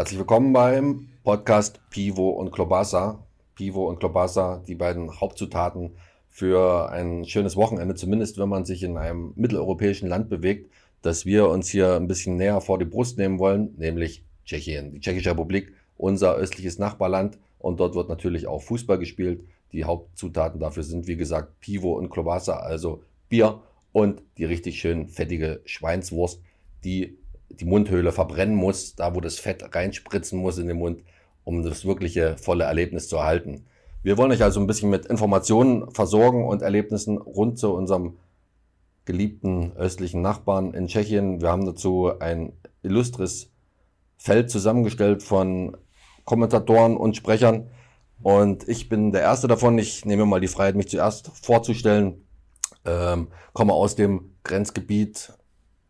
Herzlich willkommen beim Podcast Pivo und Klobasa. Pivo und Klobasa, die beiden Hauptzutaten für ein schönes Wochenende, zumindest wenn man sich in einem mitteleuropäischen Land bewegt, das wir uns hier ein bisschen näher vor die Brust nehmen wollen, nämlich Tschechien. Die Tschechische Republik, unser östliches Nachbarland und dort wird natürlich auch Fußball gespielt. Die Hauptzutaten dafür sind, wie gesagt, Pivo und Klobasa, also Bier und die richtig schön fettige Schweinswurst, die die Mundhöhle verbrennen muss, da wo das Fett reinspritzen muss in den Mund, um das wirkliche volle Erlebnis zu erhalten. Wir wollen euch also ein bisschen mit Informationen versorgen und Erlebnissen rund zu unserem geliebten östlichen Nachbarn in Tschechien. Wir haben dazu ein illustres Feld zusammengestellt von Kommentatoren und Sprechern. Und ich bin der erste davon. Ich nehme mal die Freiheit, mich zuerst vorzustellen. Ähm, komme aus dem Grenzgebiet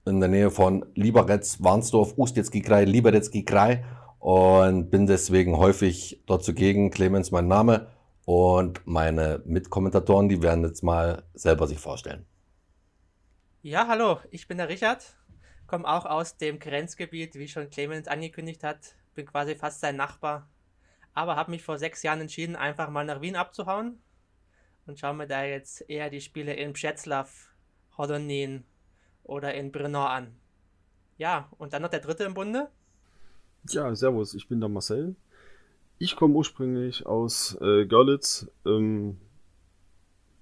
in der Nähe von Liberec, Warnsdorf, Ustecki Kraj, Liberecki Kraj und bin deswegen häufig dort zugegen. Clemens mein Name und meine Mitkommentatoren, die werden jetzt mal selber sich vorstellen. Ja, hallo, ich bin der Richard, komme auch aus dem Grenzgebiet, wie schon Clemens angekündigt hat, bin quasi fast sein Nachbar, aber habe mich vor sechs Jahren entschieden, einfach mal nach Wien abzuhauen und schaue mir da jetzt eher die Spiele in Břeclav, Hodonín oder in Brno an. Ja, und dann noch der dritte im Bunde. Ja, servus, ich bin der Marcel. Ich komme ursprünglich aus äh, Görlitz, ähm,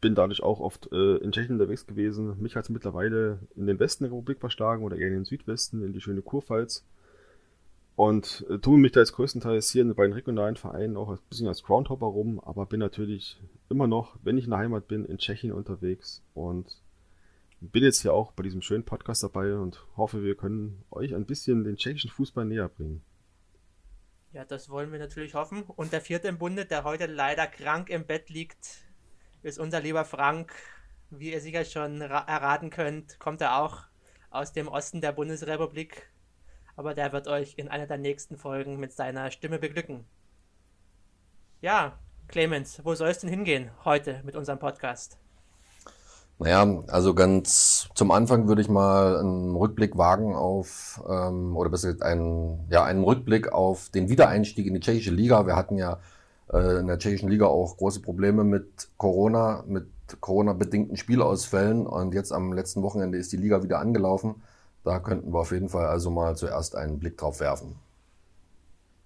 bin dadurch auch oft äh, in Tschechien unterwegs gewesen. Mich hat es mittlerweile in den Westen der Republik verschlagen oder eher in den Südwesten, in die schöne Kurpfalz. Und äh, tue mich da jetzt größtenteils hier in den regionalen Vereinen auch ein bisschen als Groundhopper rum, aber bin natürlich immer noch, wenn ich in der Heimat bin, in Tschechien unterwegs und bin jetzt hier auch bei diesem schönen Podcast dabei und hoffe, wir können euch ein bisschen den tschechischen Fußball näher bringen. Ja, das wollen wir natürlich hoffen. Und der vierte im Bunde, der heute leider krank im Bett liegt, ist unser lieber Frank. Wie ihr sicher schon erraten könnt, kommt er auch aus dem Osten der Bundesrepublik. Aber der wird euch in einer der nächsten Folgen mit seiner Stimme beglücken. Ja, Clemens, wo soll es denn hingehen heute mit unserem Podcast? Naja, also ganz zum Anfang würde ich mal einen Rückblick wagen auf, ähm, oder besser gesagt, einen, ja, einen Rückblick auf den Wiedereinstieg in die tschechische Liga. Wir hatten ja äh, in der tschechischen Liga auch große Probleme mit Corona, mit Corona-bedingten Spielausfällen und jetzt am letzten Wochenende ist die Liga wieder angelaufen. Da könnten wir auf jeden Fall also mal zuerst einen Blick drauf werfen.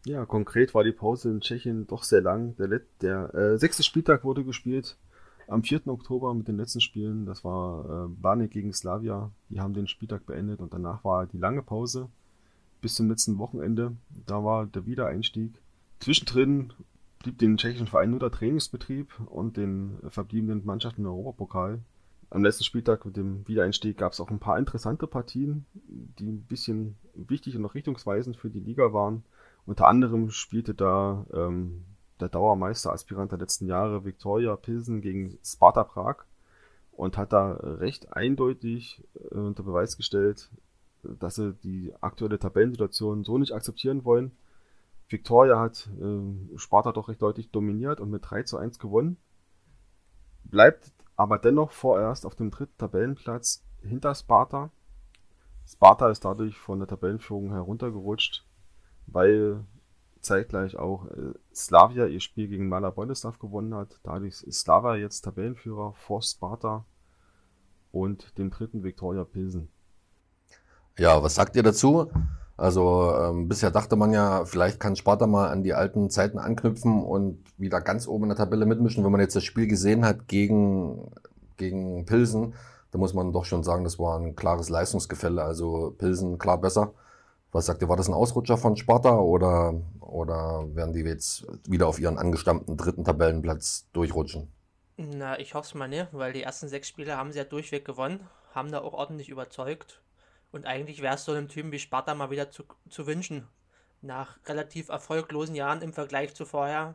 Ja, konkret war die Pause in Tschechien doch sehr lang. Der, der äh, sechste Spieltag wurde gespielt am 4. Oktober mit den letzten Spielen. Das war äh, Barnik gegen Slavia. Die haben den Spieltag beendet und danach war die lange Pause bis zum letzten Wochenende. Da war der Wiedereinstieg. Zwischendrin blieb den tschechischen Verein nur der Trainingsbetrieb und den verbliebenen Mannschaften im Europapokal. Am letzten Spieltag mit dem Wiedereinstieg gab es auch ein paar interessante Partien, die ein bisschen wichtig und noch richtungsweisend für die Liga waren. Unter anderem spielte da ähm, der Dauermeister-Aspirant der letzten Jahre, Viktoria Pilsen gegen Sparta Prag und hat da recht eindeutig äh, unter Beweis gestellt, dass sie die aktuelle Tabellensituation so nicht akzeptieren wollen. Viktoria hat äh, Sparta doch recht deutlich dominiert und mit 3 zu 1 gewonnen. Bleibt aber dennoch vorerst auf dem dritten Tabellenplatz hinter Sparta. Sparta ist dadurch von der Tabellenführung heruntergerutscht, weil zeitgleich auch äh, Slavia ihr Spiel gegen Mala Boleslav gewonnen hat. Dadurch ist Slava jetzt Tabellenführer vor Sparta und dem dritten Viktoria Pilsen. Ja, was sagt ihr dazu? Also ähm, bisher dachte man ja, vielleicht kann Sparta mal an die alten Zeiten anknüpfen und wieder ganz oben in der Tabelle mitmischen. Wenn man jetzt das Spiel gesehen hat gegen, gegen Pilsen, da muss man doch schon sagen, das war ein klares Leistungsgefälle. Also Pilsen klar besser. Was sagt ihr, war das ein Ausrutscher von Sparta oder, oder werden die jetzt wieder auf ihren angestammten dritten Tabellenplatz durchrutschen? Na, ich hoffe es mal nicht, weil die ersten sechs Spiele haben sie ja durchweg gewonnen, haben da auch ordentlich überzeugt. Und eigentlich wäre es so einem Team wie Sparta mal wieder zu, zu wünschen. Nach relativ erfolglosen Jahren im Vergleich zu vorher.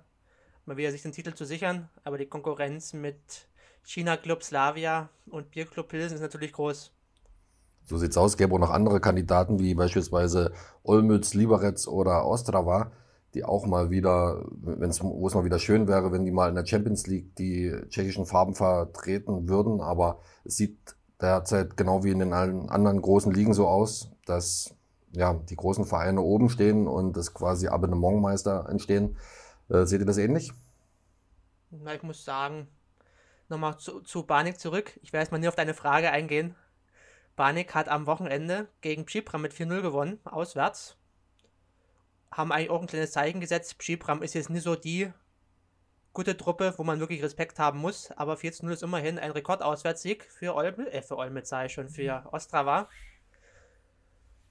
mal wieder sich den Titel zu sichern, aber die Konkurrenz mit China Club Slavia und Bierclub Pilsen ist natürlich groß. So sieht's aus. Gäbe auch noch andere Kandidaten wie beispielsweise Olmütz, Liberec oder Ostrava, die auch mal wieder, wenn's, wo es mal wieder schön wäre, wenn die mal in der Champions League die tschechischen Farben vertreten würden. Aber es sieht derzeit genau wie in den allen anderen großen Ligen so aus, dass ja, die großen Vereine oben stehen und es quasi Abonnementmeister entstehen. Äh, seht ihr das ähnlich? Na, ich muss sagen, nochmal zu, zu Banik zurück. Ich werde jetzt mal nur auf deine Frage eingehen. Banik hat am Wochenende gegen Pschipram mit 4-0 gewonnen, auswärts. Haben eigentlich auch ein kleines Zeichen gesetzt. Pschipram ist jetzt nicht so die gute Truppe, wo man wirklich Respekt haben muss, aber 4-0 ist immerhin ein Rekordauswärtssieg für Olmütz, äh, für Olmütz sei schon, für Ostrava.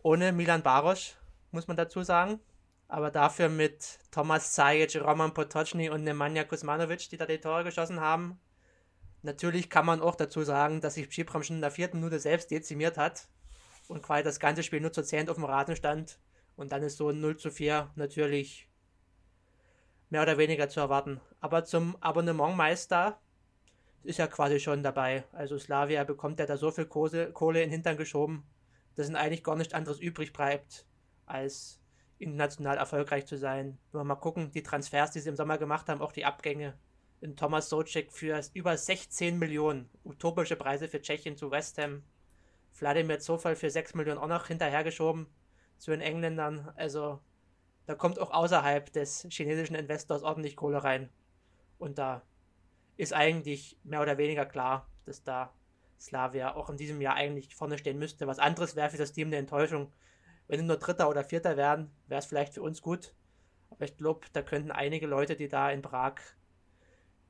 Ohne Milan Barosch, muss man dazu sagen. Aber dafür mit Thomas Zajic, Roman Potocny und Nemanja Kuzmanovic, die da die Tore geschossen haben. Natürlich kann man auch dazu sagen, dass sich Pschipram schon in der vierten Minute selbst dezimiert hat und quasi das ganze Spiel nur zu 10 auf dem Raten stand. Und dann ist so ein 0 zu 4 natürlich mehr oder weniger zu erwarten. Aber zum Abonnementmeister ist ja quasi schon dabei. Also Slavia bekommt ja da so viel Kohle, Kohle in den Hintern geschoben, dass ihnen eigentlich gar nichts anderes übrig bleibt, als international erfolgreich zu sein. Wenn wir mal gucken, die Transfers, die sie im Sommer gemacht haben, auch die Abgänge. In Thomas Socek für über 16 Millionen. Utopische Preise für Tschechien zu West Ham. Wladimir Zofal für 6 Millionen auch noch hinterhergeschoben zu den Engländern. Also da kommt auch außerhalb des chinesischen Investors ordentlich Kohle rein. Und da ist eigentlich mehr oder weniger klar, dass da Slavia auch in diesem Jahr eigentlich vorne stehen müsste. Was anderes wäre für das Team eine Enttäuschung. Wenn sie nur Dritter oder Vierter werden, wäre es vielleicht für uns gut. Aber ich glaube, da könnten einige Leute, die da in Prag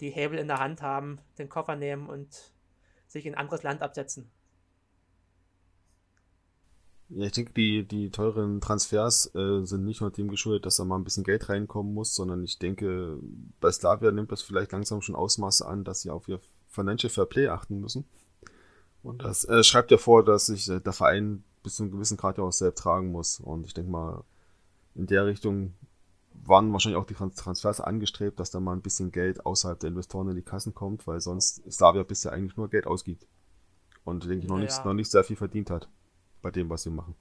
die Hebel in der Hand haben, den Koffer nehmen und sich in ein anderes Land absetzen. Ja, ich denke, die, die teuren Transfers äh, sind nicht nur dem geschuldet, dass da mal ein bisschen Geld reinkommen muss, sondern ich denke, bei Slavia nimmt das vielleicht langsam schon Ausmaße an, dass sie auf ihr Financial Fair Play achten müssen. Und das äh, schreibt ja vor, dass sich äh, der Verein bis zu einem gewissen Grad ja auch selbst tragen muss. Und ich denke mal, in der Richtung waren wahrscheinlich auch die Transfers angestrebt, dass da mal ein bisschen Geld außerhalb der Investoren in die Kassen kommt, weil sonst Slavia bisher eigentlich nur Geld ausgibt. Und denke ich noch, ja, nicht, noch nicht sehr viel verdient hat bei dem, was sie machen.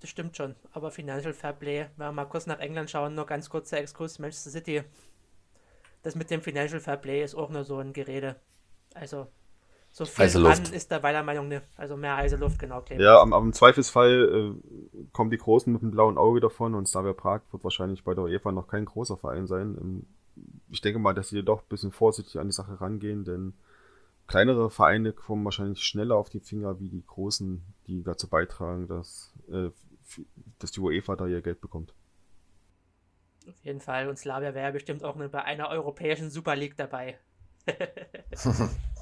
Das stimmt schon, aber Financial Fairplay, wenn wir mal kurz nach England schauen, nur ganz kurzer Exkurs, Manchester City. Das mit dem Financial Fairplay ist auch nur so ein Gerede. Also, so viel heiße Luft. ist da meiner Meinung nach, also mehr heiße Luft, genau. Clemens. Ja, am, am Zweifelsfall äh, kommen die Großen mit dem blauen Auge davon und Slavia Prag wird wahrscheinlich bei der UEFA noch kein großer Verein sein. Ähm, ich denke mal, dass sie doch ein bisschen vorsichtig an die Sache rangehen, denn kleinere Vereine kommen wahrscheinlich schneller auf die Finger wie die großen, die dazu beitragen, dass, äh, dass die UEFA da ihr Geld bekommt. Auf jeden Fall. Und Slavia wäre bestimmt auch bei einer europäischen Super League dabei.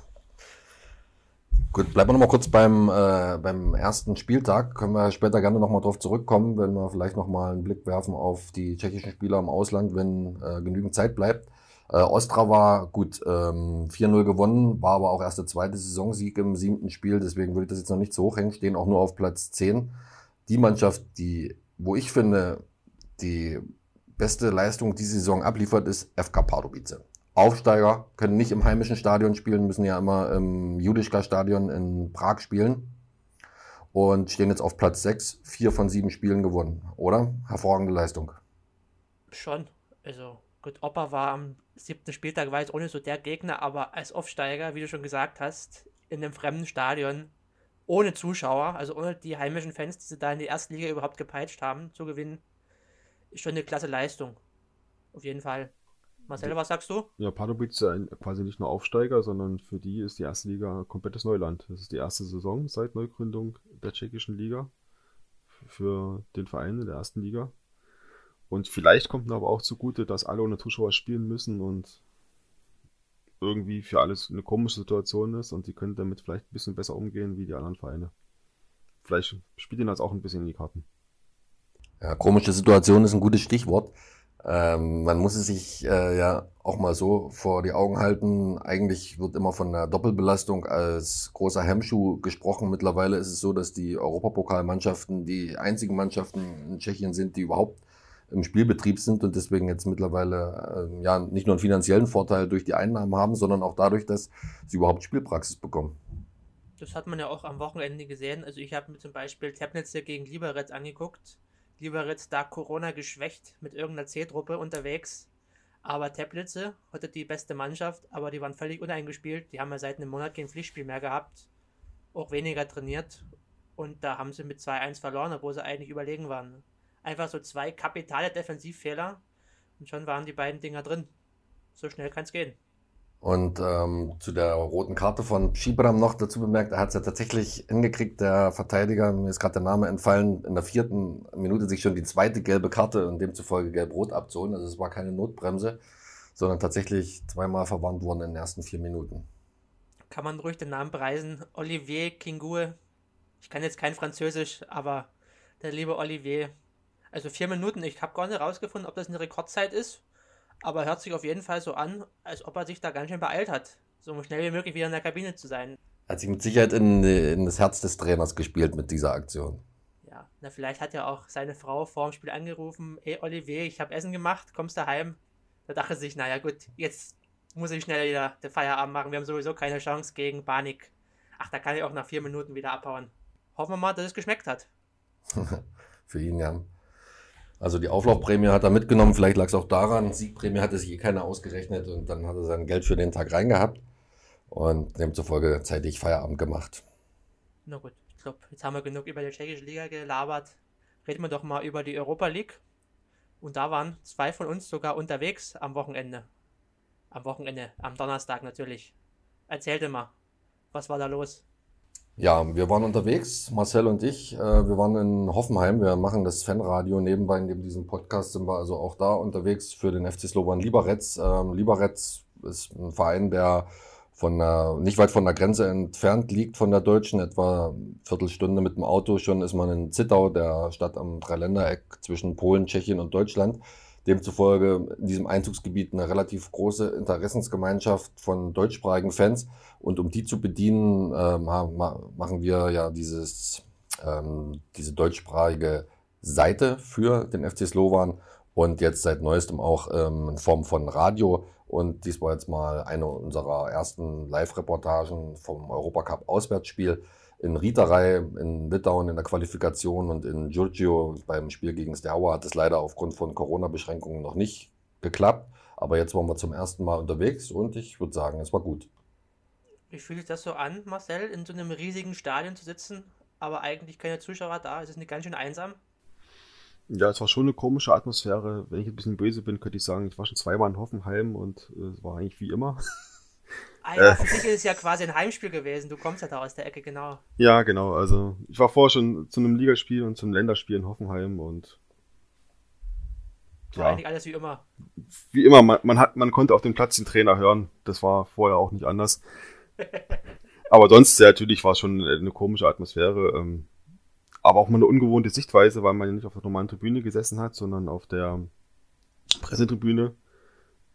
Gut, bleiben wir nochmal kurz beim, äh, beim ersten Spieltag. Können wir später gerne nochmal drauf zurückkommen, wenn wir vielleicht nochmal einen Blick werfen auf die tschechischen Spieler im Ausland, wenn äh, genügend Zeit bleibt. Äh, Ostra war gut ähm, 4-0 gewonnen, war aber auch erst der zweite Saisonsieg im siebten Spiel, deswegen würde ich das jetzt noch nicht so hochhängen, stehen auch nur auf Platz 10. Die Mannschaft, die, wo ich finde, die beste Leistung diese Saison abliefert, ist FK Pardubice. Aufsteiger können nicht im heimischen Stadion spielen, müssen ja immer im Judischka-Stadion in Prag spielen. Und stehen jetzt auf Platz 6, vier von sieben Spielen gewonnen, oder? Hervorragende Leistung. Schon. Also, gut, Opa war am siebten Spieltag, war jetzt ohne so der Gegner, aber als Aufsteiger, wie du schon gesagt hast, in einem fremden Stadion, ohne Zuschauer, also ohne die heimischen Fans, die sie da in die erste Liga überhaupt gepeitscht haben, zu gewinnen, ist schon eine klasse Leistung. Auf jeden Fall. Marcel, was sagst du? Ja, Pardubic ist ja quasi nicht nur Aufsteiger, sondern für die ist die erste Liga komplettes Neuland. Das ist die erste Saison seit Neugründung der tschechischen Liga für den Verein in der ersten Liga. Und vielleicht kommt aber auch zugute, dass alle ohne Zuschauer spielen müssen und irgendwie für alles eine komische Situation ist und die können damit vielleicht ein bisschen besser umgehen wie die anderen Vereine. Vielleicht spielt ihnen das auch ein bisschen in die Karten. Ja, komische Situation ist ein gutes Stichwort. Ähm, man muss es sich äh, ja auch mal so vor die Augen halten. Eigentlich wird immer von einer Doppelbelastung als großer Hemmschuh gesprochen. Mittlerweile ist es so, dass die Europapokalmannschaften die einzigen Mannschaften in Tschechien sind, die überhaupt im Spielbetrieb sind und deswegen jetzt mittlerweile äh, ja nicht nur einen finanziellen Vorteil durch die Einnahmen haben, sondern auch dadurch, dass sie überhaupt Spielpraxis bekommen. Das hat man ja auch am Wochenende gesehen. Also ich habe mir zum Beispiel Tepnitzer gegen Liberec angeguckt. Liberec da Corona geschwächt mit irgendeiner C-Truppe unterwegs. Aber Teplitze hatte die beste Mannschaft, aber die waren völlig uneingespielt. Die haben ja seit einem Monat kein Pflichtspiel mehr gehabt. Auch weniger trainiert. Und da haben sie mit 2-1 verloren, obwohl sie eigentlich überlegen waren. Einfach so zwei kapitale Defensivfehler und schon waren die beiden Dinger drin. So schnell kann es gehen. Und ähm, zu der roten Karte von Schibram noch dazu bemerkt, er hat es ja tatsächlich hingekriegt, der Verteidiger, mir ist gerade der Name entfallen, in der vierten Minute sich schon die zweite gelbe Karte und demzufolge gelb-rot abzuholen. Also es war keine Notbremse, sondern tatsächlich zweimal verwandt worden in den ersten vier Minuten. Kann man ruhig den Namen preisen. Olivier Kingue. Ich kann jetzt kein Französisch, aber der liebe Olivier. Also vier Minuten, ich habe gar nicht rausgefunden, ob das eine Rekordzeit ist. Aber hört sich auf jeden Fall so an, als ob er sich da ganz schön beeilt hat, so schnell wie möglich wieder in der Kabine zu sein. Er hat sich mit Sicherheit in, in das Herz des Trainers gespielt mit dieser Aktion. Ja, na, vielleicht hat ja auch seine Frau vor dem Spiel angerufen: Ey, Olivier, ich habe Essen gemacht, kommst du heim? Da dachte sich: Naja, gut, jetzt muss ich schnell wieder den Feierabend machen. Wir haben sowieso keine Chance gegen Panik. Ach, da kann ich auch nach vier Minuten wieder abhauen. Hoffen wir mal, dass es geschmeckt hat. Für ihn, ja. Also die Auflaufprämie hat er mitgenommen, vielleicht lag es auch daran, Siegprämie hatte sich eh keiner ausgerechnet und dann hat er sein Geld für den Tag reingehabt und demzufolge zeitig Feierabend gemacht. Na gut, ich glaube, jetzt haben wir genug über die tschechische Liga gelabert. Reden wir doch mal über die Europa League. Und da waren zwei von uns sogar unterwegs am Wochenende. Am Wochenende, am Donnerstag natürlich. Erzählte mal, was war da los? Ja, wir waren unterwegs, Marcel und ich. Äh, wir waren in Hoffenheim. Wir machen das Fanradio nebenbei. Neben diesem Podcast sind wir also auch da unterwegs für den FC Slovan Liberec. Ähm, Liberec ist ein Verein, der von der, nicht weit von der Grenze entfernt liegt von der deutschen, etwa Viertelstunde mit dem Auto schon ist man in Zittau, der Stadt am Dreiländereck zwischen Polen, Tschechien und Deutschland. Demzufolge in diesem Einzugsgebiet eine relativ große Interessensgemeinschaft von deutschsprachigen Fans. Und um die zu bedienen, äh, machen wir ja dieses, ähm, diese deutschsprachige Seite für den FC Slovan und jetzt seit neuestem auch ähm, in Form von Radio. Und dies war jetzt mal eine unserer ersten Live-Reportagen vom Europacup Auswärtsspiel in Rieterei, in Litauen in der Qualifikation und in Giorgio beim Spiel gegen Steaua hat es leider aufgrund von Corona-Beschränkungen noch nicht geklappt. Aber jetzt waren wir zum ersten Mal unterwegs und ich würde sagen, es war gut. Wie fühlt sich das so an, Marcel, in so einem riesigen Stadion zu sitzen, aber eigentlich keine Zuschauer da? Ist es nicht ganz schön einsam? Ja, es war schon eine komische Atmosphäre. Wenn ich ein bisschen böse bin, könnte ich sagen, ich war schon zweimal in Hoffenheim und äh, es war eigentlich wie immer. Ah für dich ist es ja quasi ein Heimspiel gewesen. Du kommst ja da aus der Ecke, genau. Ja, genau. Also ich war vorher schon zu einem Ligaspiel und zum Länderspiel in Hoffenheim und war ja. eigentlich alles wie immer. Wie immer, man, man, hat, man konnte auf dem Platz den Trainer hören. Das war vorher auch nicht anders. aber sonst, ja, natürlich war es schon eine komische Atmosphäre. Ähm, aber auch mal eine ungewohnte Sichtweise, weil man ja nicht auf der normalen Tribüne gesessen hat, sondern auf der Pressetribüne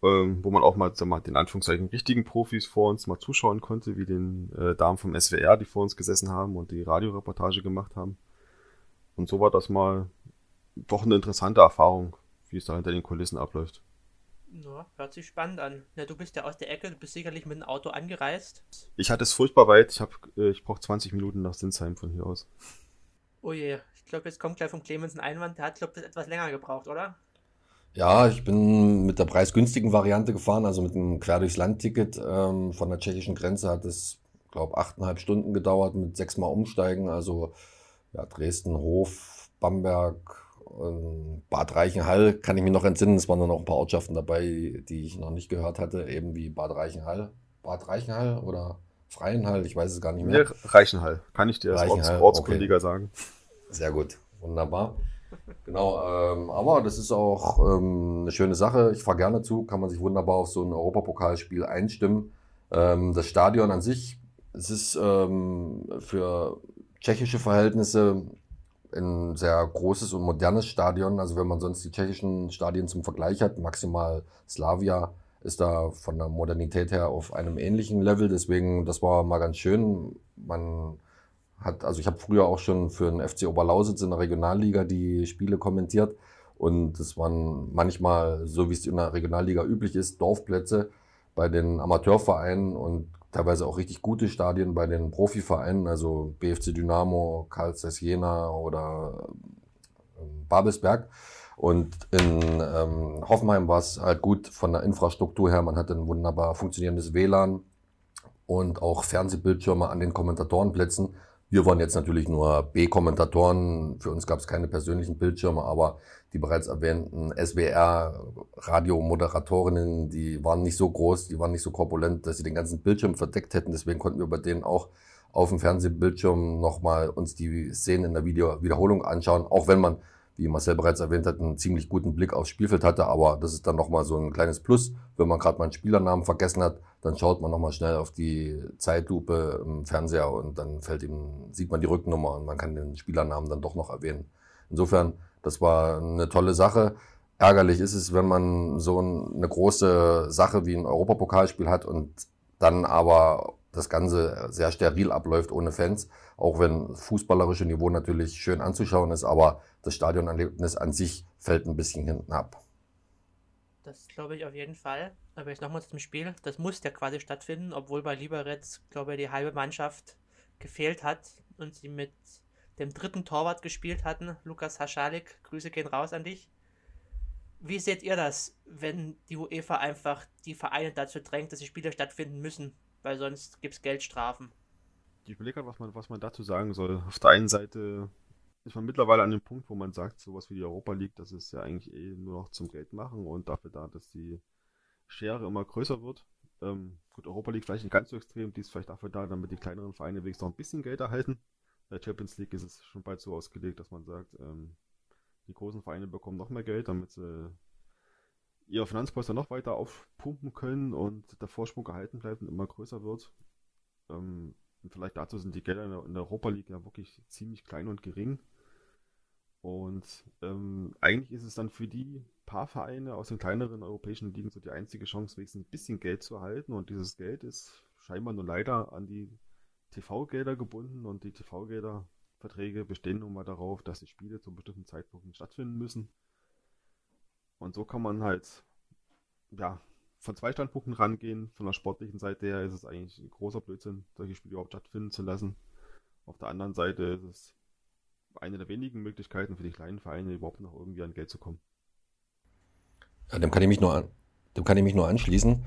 ähm, wo man auch mal, mal den Anführungszeichen richtigen Profis vor uns mal zuschauen konnte, wie den äh, Damen vom SWR, die vor uns gesessen haben und die Radioreportage gemacht haben. Und so war das mal doch eine interessante Erfahrung, wie es da hinter den Kulissen abläuft. Ja, hört sich spannend an. Ja, du bist ja aus der Ecke, du bist sicherlich mit dem Auto angereist. Ich hatte es furchtbar weit. Ich, hab, äh, ich brauche 20 Minuten nach Sinsheim von hier aus. Oh je, ich glaube, jetzt kommt gleich vom Clemens ein Einwand. Der hat, glaube ich, etwas länger gebraucht, oder? Ja, ich bin mit der preisgünstigen Variante gefahren, also mit einem Quer durchs Land-Ticket ähm, von der tschechischen Grenze hat es, glaube achteinhalb Stunden gedauert mit sechsmal Umsteigen. Also ja, Dresden, Hof, Bamberg, Bad Reichenhall kann ich mich noch entsinnen. Es waren dann auch ein paar Ortschaften dabei, die ich noch nicht gehört hatte, eben wie Bad Reichenhall. Bad Reichenhall oder Freienhall, ich weiß es gar nicht mehr. Nee, Reichenhall, kann ich dir als Orts Ortskundiger okay. sagen. Sehr gut, wunderbar. Genau, ähm, aber das ist auch ähm, eine schöne Sache. Ich fahre gerne zu, kann man sich wunderbar auf so ein Europapokalspiel einstimmen. Ähm, das Stadion an sich, es ist ähm, für tschechische Verhältnisse ein sehr großes und modernes Stadion. Also wenn man sonst die tschechischen Stadien zum Vergleich hat, maximal Slavia ist da von der Modernität her auf einem ähnlichen Level. Deswegen, das war mal ganz schön. Man hat, also ich habe früher auch schon für den FC Oberlausitz in der Regionalliga die Spiele kommentiert Und es waren manchmal, so wie es in der Regionalliga üblich ist, Dorfplätze bei den Amateurvereinen und teilweise auch richtig gute Stadien bei den Profivereinen, also BFC Dynamo, Karl Jena oder ähm, Babelsberg. Und in ähm, Hoffenheim war es halt gut von der Infrastruktur her. Man hatte ein wunderbar funktionierendes WLAN und auch Fernsehbildschirme an den Kommentatorenplätzen. Wir waren jetzt natürlich nur B-Kommentatoren. Für uns gab es keine persönlichen Bildschirme, aber die bereits erwähnten SWR-Radiomoderatorinnen, die waren nicht so groß, die waren nicht so korpulent, dass sie den ganzen Bildschirm verdeckt hätten. Deswegen konnten wir bei denen auch auf dem Fernsehbildschirm nochmal uns die Szenen in der Video Wiederholung anschauen, auch wenn man wie Marcel bereits erwähnt hat, einen ziemlich guten Blick aufs Spielfeld hatte. Aber das ist dann nochmal so ein kleines Plus. Wenn man gerade mal einen Spielernamen vergessen hat, dann schaut man nochmal schnell auf die Zeitlupe im Fernseher und dann fällt ihm, sieht man die Rücknummer und man kann den Spielernamen dann doch noch erwähnen. Insofern, das war eine tolle Sache. Ärgerlich ist es, wenn man so eine große Sache wie ein Europapokalspiel hat und dann aber das Ganze sehr steril abläuft ohne Fans, auch wenn fußballerische Niveau natürlich schön anzuschauen ist, aber das Stadionerlebnis an sich fällt ein bisschen hinten ab. Das glaube ich auf jeden Fall. Aber jetzt nochmal zum Spiel. Das muss ja quasi stattfinden, obwohl bei Liberec, glaube ich, die halbe Mannschaft gefehlt hat und sie mit dem dritten Torwart gespielt hatten, Lukas Haschalik. Grüße gehen raus an dich. Wie seht ihr das, wenn die UEFA einfach die Vereine dazu drängt, dass die Spiele stattfinden müssen? Weil sonst gibt es Geldstrafen. Ich überlege gerade, was man, was man dazu sagen soll. Auf der einen Seite ist man mittlerweile an dem Punkt, wo man sagt, sowas wie die Europa League, das ist ja eigentlich eh nur noch zum Geld machen und dafür da, dass die Schere immer größer wird. Ähm, gut, Europa League vielleicht nicht ganz so extrem, die ist vielleicht dafür da, damit die kleineren Vereine wenigstens noch ein bisschen Geld erhalten. Bei der Champions League ist es schon bald so ausgelegt, dass man sagt, ähm, die großen Vereine bekommen noch mehr Geld, damit sie ihre Finanzposter noch weiter aufpumpen können und der Vorsprung gehalten bleibt und immer größer wird. Ähm, vielleicht dazu sind die Gelder in der, in der, Europa League ja wirklich ziemlich klein und gering. Und ähm, eigentlich ist es dann für die paar Vereine aus den kleineren europäischen Ligen so die einzige Chance, wenigstens ein bisschen Geld zu erhalten. Und dieses Geld ist scheinbar nur leider an die TV-Gelder gebunden und die TV-Gelder-Verträge bestehen nun mal darauf, dass die Spiele zu bestimmten Zeitpunkten stattfinden müssen. Und so kann man halt, ja, von zwei Standpunkten rangehen. Von der sportlichen Seite her ist es eigentlich ein großer Blödsinn, solche Spiele überhaupt stattfinden zu lassen. Auf der anderen Seite ist es eine der wenigen Möglichkeiten für die kleinen Vereine überhaupt noch irgendwie an Geld zu kommen. Ja, dem kann ich mich nur, dem kann ich mich nur anschließen.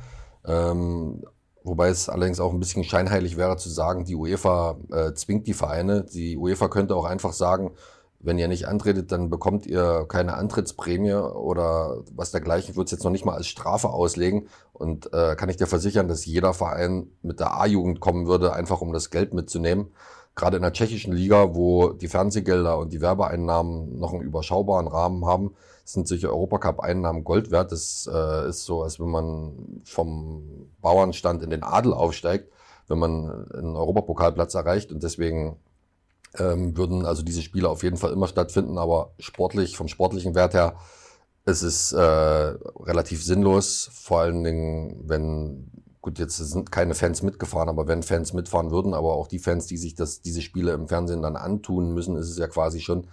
Ähm, wobei es allerdings auch ein bisschen scheinheilig wäre zu sagen, die UEFA äh, zwingt die Vereine. Die UEFA könnte auch einfach sagen, wenn ihr nicht antretet, dann bekommt ihr keine Antrittsprämie oder was dergleichen. wird es jetzt noch nicht mal als Strafe auslegen. Und äh, kann ich dir versichern, dass jeder Verein mit der A-Jugend kommen würde, einfach um das Geld mitzunehmen. Gerade in der tschechischen Liga, wo die Fernsehgelder und die Werbeeinnahmen noch einen überschaubaren Rahmen haben, sind solche Europacup-Einnahmen Gold wert. Das äh, ist so, als wenn man vom Bauernstand in den Adel aufsteigt, wenn man einen Europapokalplatz erreicht. Und deswegen ähm, würden also diese Spiele auf jeden Fall immer stattfinden, aber sportlich, vom sportlichen Wert her, ist es äh, relativ sinnlos, vor allen Dingen, wenn, gut, jetzt sind keine Fans mitgefahren, aber wenn Fans mitfahren würden, aber auch die Fans, die sich das, diese Spiele im Fernsehen dann antun müssen, ist es ja quasi schon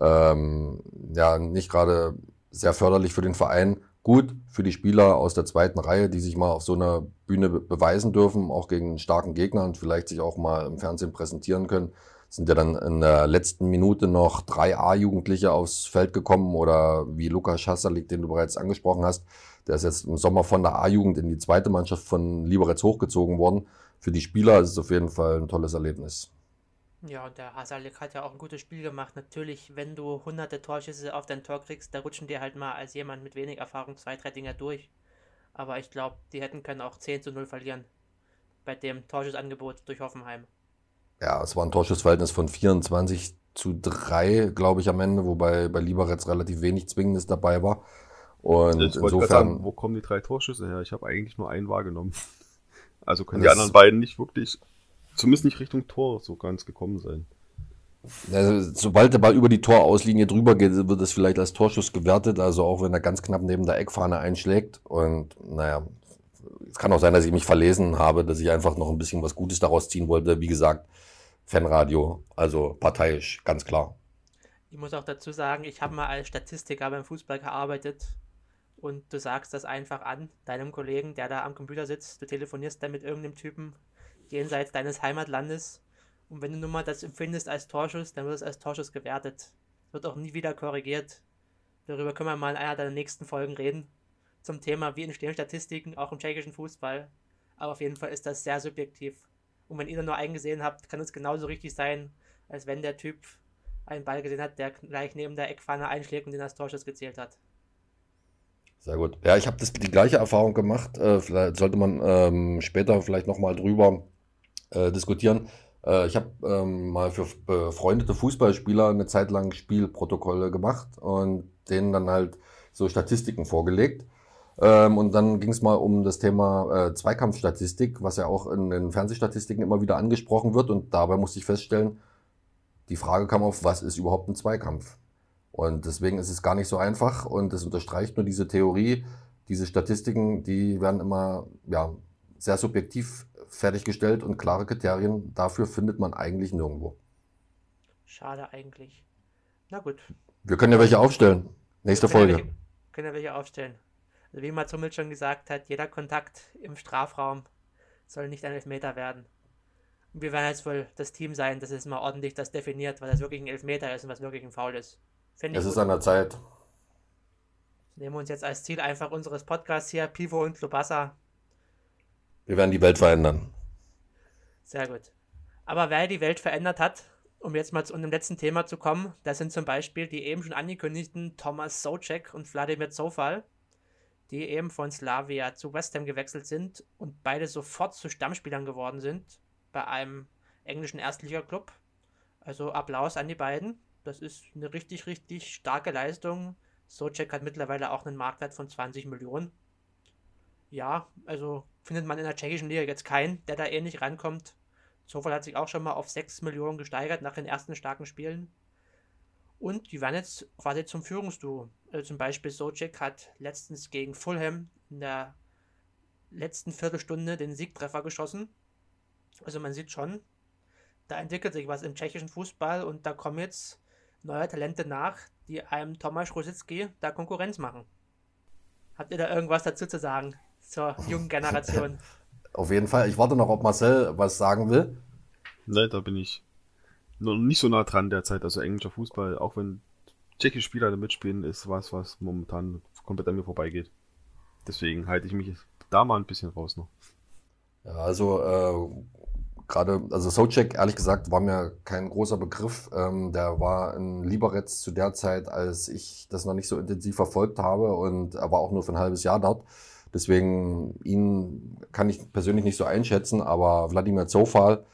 ähm, ja nicht gerade sehr förderlich für den Verein. Gut für die Spieler aus der zweiten Reihe, die sich mal auf so einer Bühne beweisen dürfen, auch gegen starken Gegner und vielleicht sich auch mal im Fernsehen präsentieren können sind ja dann in der letzten Minute noch drei A-Jugendliche aufs Feld gekommen oder wie Lukas Schassalik, den du bereits angesprochen hast, der ist jetzt im Sommer von der A-Jugend in die zweite Mannschaft von Liberec hochgezogen worden. Für die Spieler ist es auf jeden Fall ein tolles Erlebnis. Ja, und der Hasalik hat ja auch ein gutes Spiel gemacht. Natürlich, wenn du hunderte Torschüsse auf dein Tor kriegst, da rutschen dir halt mal als jemand mit wenig Erfahrung zwei, drei Dinger durch. Aber ich glaube, die hätten können auch 10 zu 0 verlieren bei dem Torschussangebot durch Hoffenheim. Ja, es war ein Torschussverhältnis von 24 zu 3, glaube ich, am Ende, wobei bei Lieberetz relativ wenig Zwingendes dabei war. Und ich insofern. Sagen, wo kommen die drei Torschüsse her? Ich habe eigentlich nur einen wahrgenommen. Also können die anderen beiden nicht wirklich, zumindest nicht Richtung Tor so ganz gekommen sein. Also, sobald der Ball über die Torauslinie drüber geht, wird es vielleicht als Torschuss gewertet, also auch wenn er ganz knapp neben der Eckfahne einschlägt. Und naja, es kann auch sein, dass ich mich verlesen habe, dass ich einfach noch ein bisschen was Gutes daraus ziehen wollte. Wie gesagt, Fanradio, also parteiisch, ganz klar. Ich muss auch dazu sagen, ich habe mal als Statistiker beim Fußball gearbeitet und du sagst das einfach an deinem Kollegen, der da am Computer sitzt. Du telefonierst dann mit irgendeinem Typen jenseits deines Heimatlandes und wenn du nun mal das empfindest als Torschuss, dann wird es als Torschuss gewertet. Wird auch nie wieder korrigiert. Darüber können wir mal in einer der nächsten Folgen reden. Zum Thema, wie entstehen Statistiken, auch im tschechischen Fußball. Aber auf jeden Fall ist das sehr subjektiv. Und wenn ihr nur eingesehen habt, kann es genauso richtig sein, als wenn der Typ einen Ball gesehen hat, der gleich neben der Eckpfanne einschlägt und den als Torschuss gezählt hat. Sehr gut. Ja, ich habe die gleiche Erfahrung gemacht. Äh, vielleicht sollte man ähm, später vielleicht nochmal drüber äh, diskutieren. Äh, ich habe ähm, mal für befreundete Fußballspieler eine Zeit lang Spielprotokolle gemacht und denen dann halt so Statistiken vorgelegt. Ähm, und dann ging es mal um das Thema äh, Zweikampfstatistik, was ja auch in den Fernsehstatistiken immer wieder angesprochen wird. Und dabei musste ich feststellen, die Frage kam auf, was ist überhaupt ein Zweikampf? Und deswegen ist es gar nicht so einfach und es unterstreicht nur diese Theorie, diese Statistiken, die werden immer ja, sehr subjektiv fertiggestellt und klare Kriterien dafür findet man eigentlich nirgendwo. Schade eigentlich. Na gut. Wir können ja welche aufstellen. Nächste können Folge. Ja welche, können ja welche aufstellen. Also wie Mats Hummels schon gesagt hat, jeder Kontakt im Strafraum soll nicht ein Elfmeter werden. Und wir werden jetzt wohl das Team sein, das es mal ordentlich das definiert, was das wirklich ein Elfmeter ist und was wirklich ein Foul ist. Finde es ist an der Zeit. Nehmen wir uns jetzt als Ziel einfach unseres Podcasts hier, Pivo und Lubassa. Wir werden die Welt verändern. Sehr gut. Aber wer die Welt verändert hat, um jetzt mal zu unserem letzten Thema zu kommen, das sind zum Beispiel die eben schon angekündigten Thomas Socek und Wladimir Zofal, die eben von Slavia zu West Ham gewechselt sind und beide sofort zu Stammspielern geworden sind bei einem englischen Erstliga-Club. Also Applaus an die beiden. Das ist eine richtig, richtig starke Leistung. Socek hat mittlerweile auch einen Marktwert von 20 Millionen. Ja, also findet man in der tschechischen Liga jetzt keinen, der da ähnlich rankommt. Zofall hat sich auch schon mal auf 6 Millionen gesteigert nach den ersten starken Spielen. Und die werden jetzt quasi zum Führungsduo. Also zum Beispiel Socek hat letztens gegen Fulham in der letzten Viertelstunde den Siegtreffer geschossen. Also man sieht schon, da entwickelt sich was im tschechischen Fußball und da kommen jetzt neue Talente nach, die einem Tomasz Rosicki da Konkurrenz machen. Habt ihr da irgendwas dazu zu sagen zur jungen Generation? Auf jeden Fall. Ich warte noch, ob Marcel was sagen will. Nein, da bin ich noch nicht so nah dran derzeit. Also englischer Fußball, auch wenn tschechische Spieler da mitspielen, ist was, was momentan komplett an mir vorbeigeht. Deswegen halte ich mich da mal ein bisschen raus noch. Ja, also äh, gerade, also Socek, ehrlich gesagt, war mir kein großer Begriff. Ähm, der war in Liberec zu der Zeit, als ich das noch nicht so intensiv verfolgt habe und er war auch nur für ein halbes Jahr dort. Deswegen ihn kann ich persönlich nicht so einschätzen, aber Wladimir Zofal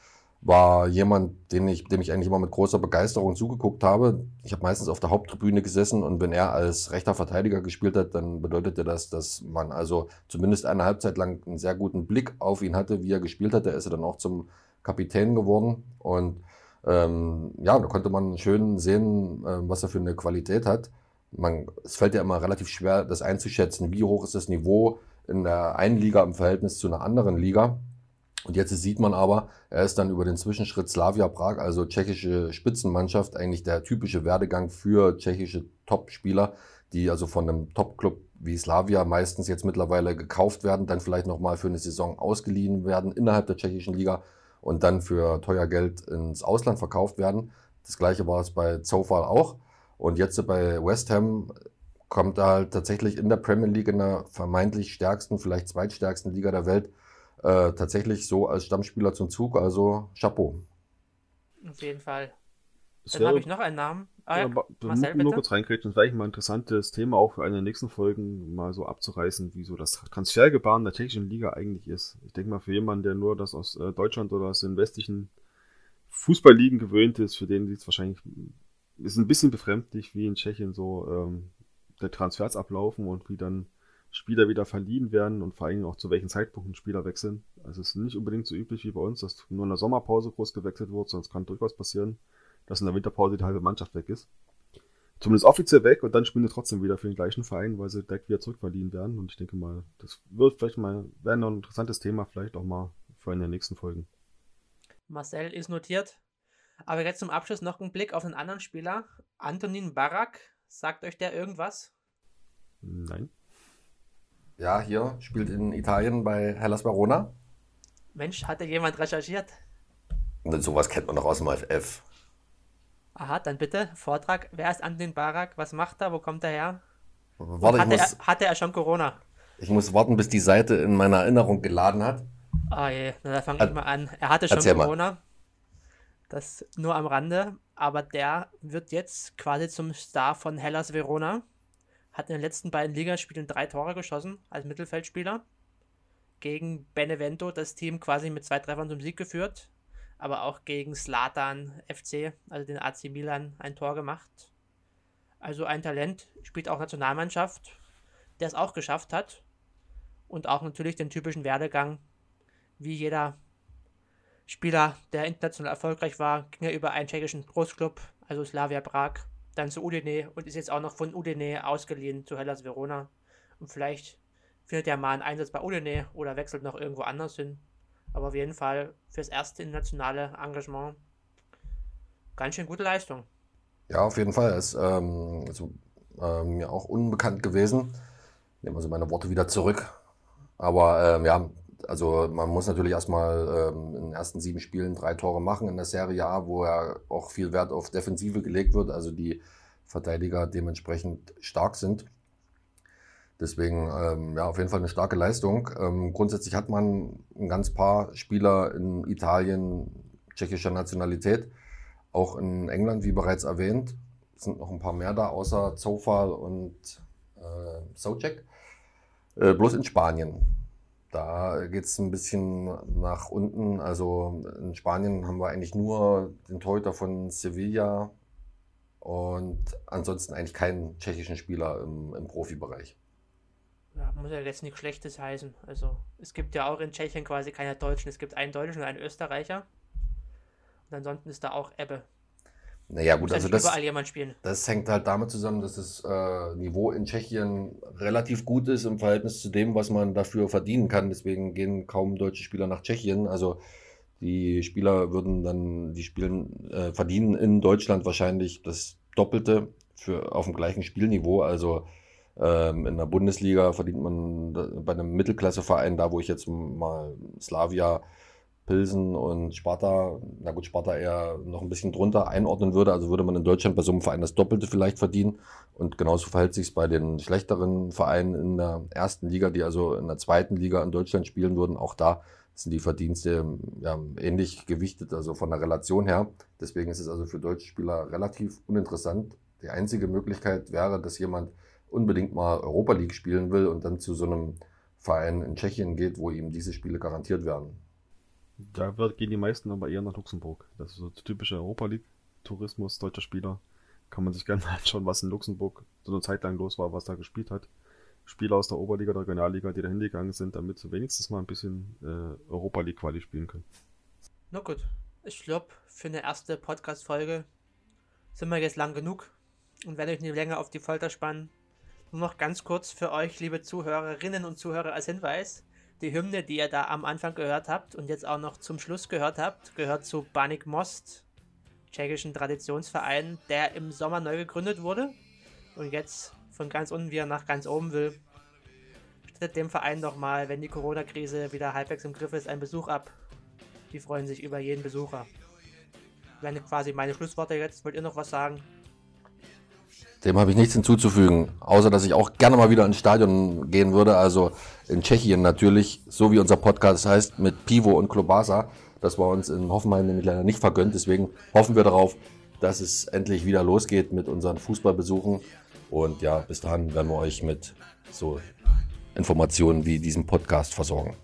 war jemand, den ich, dem ich eigentlich immer mit großer Begeisterung zugeguckt habe. Ich habe meistens auf der Haupttribüne gesessen und wenn er als rechter Verteidiger gespielt hat, dann bedeutete das, dass man also zumindest eine Halbzeit lang einen sehr guten Blick auf ihn hatte, wie er gespielt hat. Da ist er dann auch zum Kapitän geworden und ähm, ja, da konnte man schön sehen, äh, was er für eine Qualität hat. Man, es fällt ja immer relativ schwer, das einzuschätzen, wie hoch ist das Niveau in der einen Liga im Verhältnis zu einer anderen Liga. Und jetzt sieht man aber, er ist dann über den Zwischenschritt Slavia Prag, also tschechische Spitzenmannschaft, eigentlich der typische Werdegang für tschechische Top-Spieler, die also von einem Top-Club wie Slavia meistens jetzt mittlerweile gekauft werden, dann vielleicht nochmal für eine Saison ausgeliehen werden innerhalb der tschechischen Liga und dann für teuer Geld ins Ausland verkauft werden. Das gleiche war es bei Zofal auch. Und jetzt bei West Ham kommt er halt tatsächlich in der Premier League, in der vermeintlich stärksten, vielleicht zweitstärksten Liga der Welt, äh, tatsächlich so als Stammspieler zum Zug. Also Chapeau. Auf jeden Fall. Es Dann habe ich noch einen Namen. Ah, ja, Marcel, nur bitte? kurz reinkriegt, das wäre eigentlich mal ein interessantes Thema auch für eine der nächsten Folgen mal so abzureißen, wie so das Transfergebaren der tschechischen Liga eigentlich ist. Ich denke mal, für jemanden, der nur das aus äh, Deutschland oder aus den westlichen Fußballligen gewöhnt ist, für den sieht es wahrscheinlich, ist ein bisschen befremdlich, wie in Tschechien so ähm, der Transfers ablaufen und wie dann Spieler wieder verliehen werden und vor allem auch zu welchen Zeitpunkten Spieler wechseln. Also es ist nicht unbedingt so üblich wie bei uns, dass nur in der Sommerpause groß gewechselt wird, sonst kann durchaus passieren, dass in der Winterpause die halbe Mannschaft weg ist. Zumindest offiziell weg und dann spielen sie trotzdem wieder für den gleichen Verein, weil sie direkt wieder zurückverliehen werden. Und ich denke mal, das wird vielleicht mal, wäre noch ein interessantes Thema, vielleicht auch mal für eine der nächsten Folgen. Marcel ist notiert. Aber jetzt zum Abschluss noch ein Blick auf einen anderen Spieler. Antonin Barak. Sagt euch der irgendwas? Nein. Ja, hier spielt in Italien bei Hellas Verona. Mensch, hatte jemand recherchiert? Und sowas kennt man doch aus dem FF. Aha, dann bitte, Vortrag. Wer ist Antonin Barak? Was macht er? Wo kommt er her? Warte, ich hatte, muss, er, hatte er schon Corona? ich muss warten, bis die Seite in meiner Erinnerung geladen hat. Ah je, na, da fange ich mal an. Er hatte schon Erzähl mal. Corona. Das nur am Rande. Aber der wird jetzt quasi zum Star von Hellas Verona. Hat in den letzten beiden Ligaspielen drei Tore geschossen als Mittelfeldspieler. Gegen Benevento das Team quasi mit zwei Treffern zum Sieg geführt. Aber auch gegen Slatan FC, also den AC Milan, ein Tor gemacht. Also ein Talent, spielt auch Nationalmannschaft, der es auch geschafft hat. Und auch natürlich den typischen Werdegang, wie jeder Spieler, der international erfolgreich war, ging er über einen tschechischen Großclub, also Slavia Prag, dann zu Udine und ist jetzt auch noch von Udine ausgeliehen zu Hellas Verona. Und vielleicht findet er mal einen Einsatz bei Udine oder wechselt noch irgendwo anders hin. Aber auf jeden Fall fürs erste internationale Engagement ganz schön gute Leistung. Ja, auf jeden Fall. Ist ähm, ähm, mir auch unbekannt gewesen. Ich nehme also meine Worte wieder zurück. Aber ähm, ja, also man muss natürlich erstmal ähm, in den ersten sieben Spielen drei Tore machen in der Serie A, wo ja auch viel Wert auf Defensive gelegt wird, also die Verteidiger dementsprechend stark sind. Deswegen, ähm, ja, auf jeden Fall eine starke Leistung. Ähm, grundsätzlich hat man ein ganz paar Spieler in Italien tschechischer Nationalität, auch in England, wie bereits erwähnt. Sind noch ein paar mehr da, außer Zofal und äh, Socek. Äh, bloß in Spanien. Da geht es ein bisschen nach unten. Also in Spanien haben wir eigentlich nur den Torhüter von Sevilla und ansonsten eigentlich keinen tschechischen Spieler im, im Profibereich. Ja, muss ja jetzt nichts Schlechtes heißen. Also, es gibt ja auch in Tschechien quasi keine Deutschen. Es gibt einen Deutschen und einen Österreicher. Und ansonsten ist da auch Ebbe. Naja, gut, also das, überall jemand spielen. das hängt halt damit zusammen, dass das äh, Niveau in Tschechien relativ gut ist im Verhältnis zu dem, was man dafür verdienen kann. Deswegen gehen kaum deutsche Spieler nach Tschechien. Also die Spieler würden dann, die spielen, äh, verdienen in Deutschland wahrscheinlich das Doppelte für auf dem gleichen Spielniveau. Also ähm, in der Bundesliga verdient man bei einem Mittelklasseverein, da wo ich jetzt mal Slavia, Pilsen und Sparta, na gut, Sparta eher noch ein bisschen drunter einordnen würde. Also würde man in Deutschland bei so einem Verein das Doppelte vielleicht verdienen. Und genauso verhält sich es bei den schlechteren Vereinen in der ersten Liga, die also in der zweiten Liga in Deutschland spielen würden. Auch da sind die Verdienste ja, ähnlich gewichtet, also von der Relation her. Deswegen ist es also für deutsche Spieler relativ uninteressant. Die einzige Möglichkeit wäre, dass jemand unbedingt mal Europa League spielen will und dann zu so einem Verein in Tschechien geht, wo ihm diese Spiele garantiert werden. Da wird, gehen die meisten aber eher nach Luxemburg. Das ist so der typische Europa League-Tourismus deutscher Spieler. Kann man sich gerne anschauen, was in Luxemburg so eine Zeit lang los war, was da gespielt hat. Spieler aus der Oberliga, der Regionalliga, die da hingegangen sind, damit sie wenigstens mal ein bisschen äh, Europa League Quali spielen können. Na gut, ich glaube, für eine erste Podcast-Folge sind wir jetzt lang genug und werde euch nicht länger auf die Folter spannen. Nur noch ganz kurz für euch, liebe Zuhörerinnen und Zuhörer, als Hinweis. Die Hymne, die ihr da am Anfang gehört habt und jetzt auch noch zum Schluss gehört habt, gehört zu Banik Most, tschechischen Traditionsverein, der im Sommer neu gegründet wurde und jetzt von ganz unten wieder nach ganz oben will. Stattet dem Verein doch mal, wenn die Corona-Krise wieder halbwegs im Griff ist, einen Besuch ab. Die freuen sich über jeden Besucher. Wären quasi meine Schlussworte jetzt. Wollt ihr noch was sagen? Dem habe ich nichts hinzuzufügen, außer dass ich auch gerne mal wieder ins Stadion gehen würde. Also in Tschechien natürlich, so wie unser Podcast heißt, mit Pivo und Klobasa. Das war uns in Hoffenheim nämlich leider nicht vergönnt. Deswegen hoffen wir darauf, dass es endlich wieder losgeht mit unseren Fußballbesuchen. Und ja, bis dahin werden wir euch mit so Informationen wie diesem Podcast versorgen.